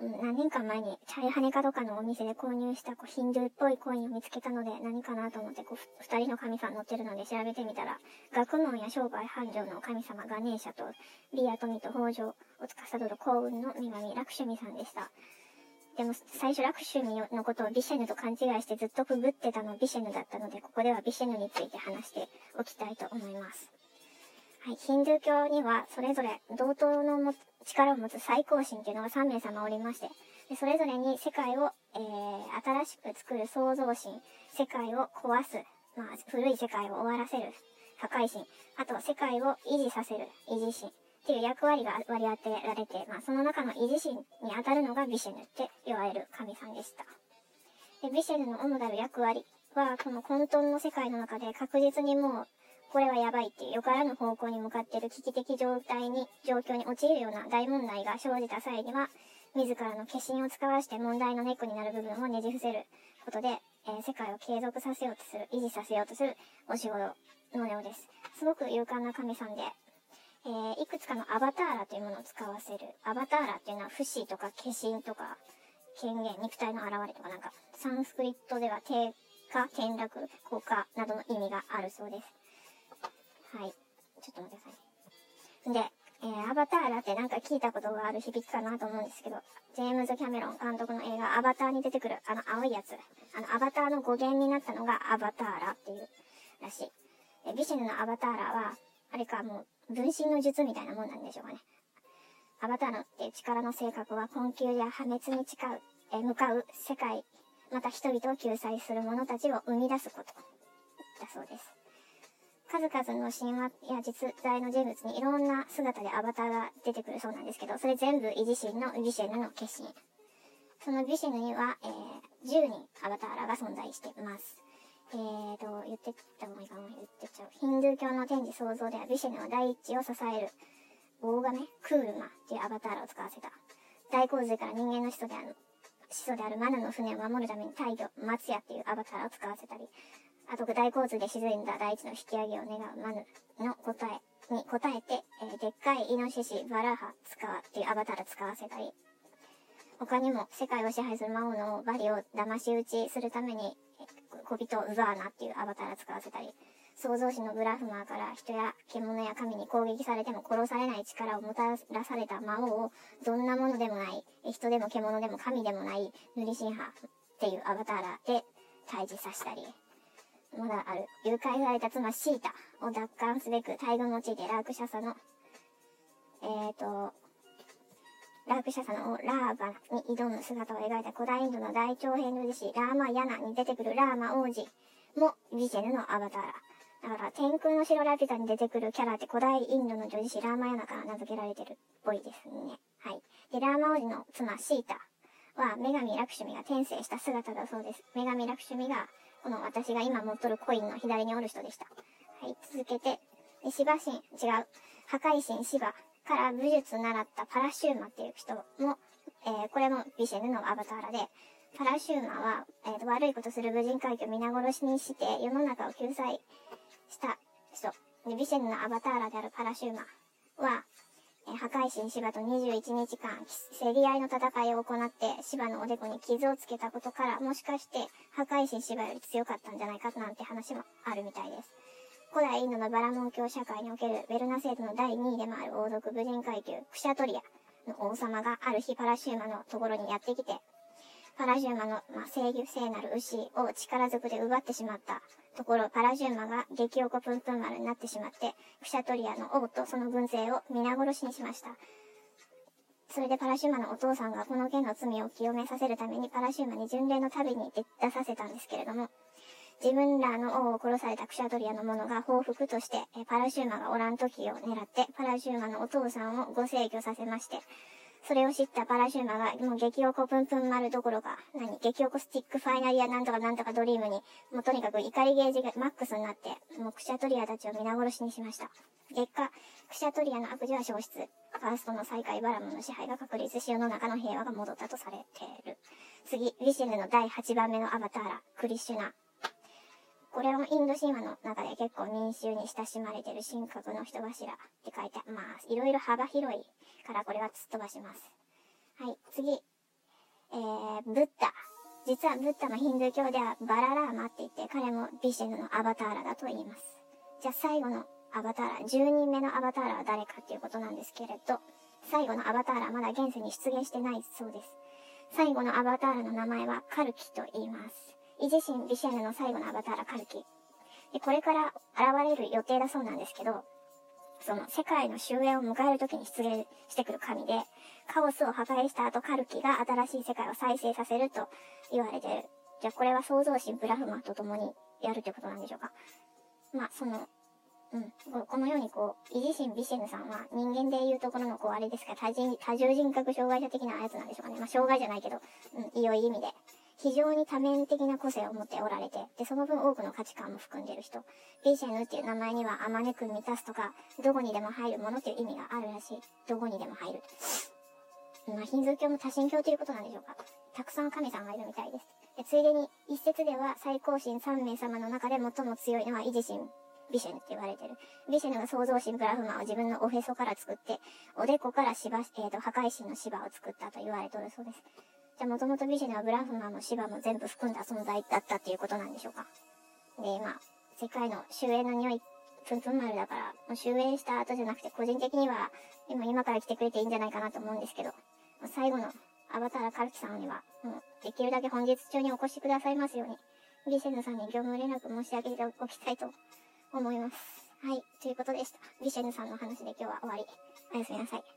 何年間前にチャイハネかどかのお店で購入したこうヒンドゥーっぽいコインを見つけたので何かなと思ってこう二人の神さん載ってるので調べてみたら学問や商売繁盛の神様ガネーシャとリア富と豊穣を司る幸運の女神ラクシュミさんでした。でも最初ラクシュミのことをビシェヌと勘違いしてずっとくぐってたのビシェヌだったのでここではビシェヌについて話しておきたいと思います。はい、ヒンドゥー教にはそれぞれ同等のも力を持つ最高神っていうのが3名様おりまして、でそれぞれに世界を、えー、新しく作る創造神、世界を壊す、まあ、古い世界を終わらせる破壊神、あと世界を維持させる維持神っていう役割が割り当てられて、まあ、その中の維持神に当たるのがビシェヌって言われる神さんでした。でビシェヌの主なる役割は、この混沌の世界の中で確実にもうこれはやばいっていうよからぬ方向に向かっている危機的状態に、状況に陥るような大問題が生じた際には、自らの化身を使わして問題のネックになる部分をねじ伏せることで、えー、世界を継続させようとする、維持させようとするお仕事のようです。すごく勇敢な神さんで、えー、いくつかのアバターラというものを使わせる。アバターラっていうのは、不死とか化身とか、権限、肉体の現れとかなんか、サンスクリットでは低下、転落、降下などの意味があるそうです。はい。ちょっと待ってくださいね。で、えー、アバターだってなんか聞いたことがある響きかなと思うんですけど、ジェームズ・キャメロン監督の映画アバターに出てくるあの青いやつ、あのアバターの語源になったのがアバターラっていうらしい。えビシェヌのアバターラは、あれかもう分身の術みたいなもんなんでしょうかね。アバターのっていう力の性格は困窮や破滅に誓う、え向かう世界、また人々を救済する者たちを生み出すことだそうです。数々の神話や実在の人物にいろんな姿でアバターが出てくるそうなんですけど、それ全部維持神のビシェヌの化身。そのビシェヌには、えー、10人アバターらが存在しています。えーと、言ってった方がいいかな言ってっちゃう。ヒンドゥー教の天地創造ではビシェヌの第一を支える、大亀、クールマっていうアバターらを使わせた。大洪水から人間の始祖である、始祖であるマナの船を守るために大魚、松屋っていうアバターらを使わせたり、あと大洪水で沈んだ大地の引き上げを願うマヌの答えに答えて、えー、でっかいイノシシ、バラハ使わっていうアバターを使わせたり、他にも世界を支配する魔王のバリを騙し討ちするために、小人ウザーナっていうアバターを使わせたり、創造主のブラフマーから人や獣や神に攻撃されても殺されない力をもたらされた魔王をどんなものでもない、人でも獣でも神でもない塗り神派っていうアバターで退治させたり、まだある。誘拐された妻シータを奪還すべく大軍を用いてラークシャサの、えーと、ラークシャサのラーバに挑む姿を描いた古代インドの大長編の弟子、ラーマヤナに出てくるラーマ王子もビジェヌのアバターラ。だから、天空の城ラピュタに出てくるキャラって古代インドの女子ラーマヤナから名付けられてるっぽいですね。はい。で、ラーマ王子の妻シータは女神ラクシュミが転生した姿だそうです。女神ラクシュミがこの私が今持っとるコインの左におる人でした。はい、続けて、でシバ神、違う、破壊神シバから武術習ったパラシューマっていう人も、えー、これもビシェヌのアバターラで、パラシューマは、えーと、悪いことする無人海峡を皆殺しにして世の中を救済した人。でビシェヌのアバターラであるパラシューマは、破壊神芝と21日間、競り合いの戦いを行って、芝のおでこに傷をつけたことから、もしかして、破壊神芝より強かったんじゃないかなんて話もあるみたいです。古代インドのバラモン教社会におけるベルナ制度の第2位でもある王族武人階級、クシャトリアの王様がある日パラシューマのところにやってきて、パラジューマの、まあ、聖牛聖なる牛を力ずくで奪ってしまったところ、パラジューマが激おこプンプン丸になってしまって、クシャトリアの王とその軍勢を皆殺しにしました。それでパラシューマのお父さんがこの件の罪を清めさせるためにパラシューマに巡礼の旅に出させたんですけれども、自分らの王を殺されたクシャトリアの者が報復として、パラシュラーマがおらん時を狙って、パラシュラーマのお父さんをご逝去させまして、それを知ったパラシュラーマが、もう激おこプンプン丸どころか、何激おこスティックファイナリアなんとかなんとかドリームに、もうとにかく怒りゲージがマックスになって、もうクシャトリアたちを皆殺しにしました。結果、クシャトリアの悪事は消失。カーストの最高位バラモンの支配が確立し、世の中の平和が戻ったとされている。次、ヴィシュヌの第8番目のアバターラ、クリシュナ。これもインド神話の中で結構民衆に親しまれてる神格の人柱って書いて、まあ、いろいろ幅広いからこれは突っ飛ばします。はい、次。えー、ブッダ。実はブッダのヒンドゥー教ではバララーマって言って、彼もビシェヌのアバターラだと言います。じゃあ最後のアバターラ、10人目のアバターラは誰かっていうことなんですけれど、最後のアバターラはまだ現世に出現してないそうです。最後のアバターラの名前はカルキと言います。イジシン・ビシェヌの最後のアバターラカルキ。で、これから現れる予定だそうなんですけど、その世界の終焉を迎える時に出現してくる神で、カオスを破壊した後カルキが新しい世界を再生させると言われてる。じゃあこれは創造神ブラフマと共にやるということなんでしょうか。まあ、その、うん、このようにこう、イジシン・ビシェヌさんは人間でいうところのこう、あれですか、多人、多重人格障害者的なやつなんでしょうかね。まあ、障害じゃないけど、うん、良い意味で。非常に多面的な個性を持っておられて、で、その分多くの価値観も含んでる人。ビシェヌっていう名前には、あまねく満たすとか、どこにでも入るものっていう意味があるらしい。どこにでも入る。まあ、ヒンズー教も多神教ということなんでしょうか。たくさん神さんがいるみたいです。でついでに、一説では最高神3名様の中で最も強いのはイジシン、ビシェヌって言われてる。ビシェヌが創造神ブラフマを自分のおへそから作って、おでこから芝、えっ、ー、と、破壊神の芝を作ったと言われておるそうです。じゃあもともとビジネはブラフマの芝も全部含んだ存在だったっていうことなんでしょうか。で、まあ、世界の終焉の匂い、プンプン丸だから、もう終焉した後じゃなくて、個人的には、今今から来てくれていいんじゃないかなと思うんですけど、最後のアバターカルキさんには、もう、できるだけ本日中にお越しくださいますように、ビシェヌさんに業務連絡申し上げておきたいと思います。はい、ということでした。ビシェヌさんの話で今日は終わり。おやすみなさい。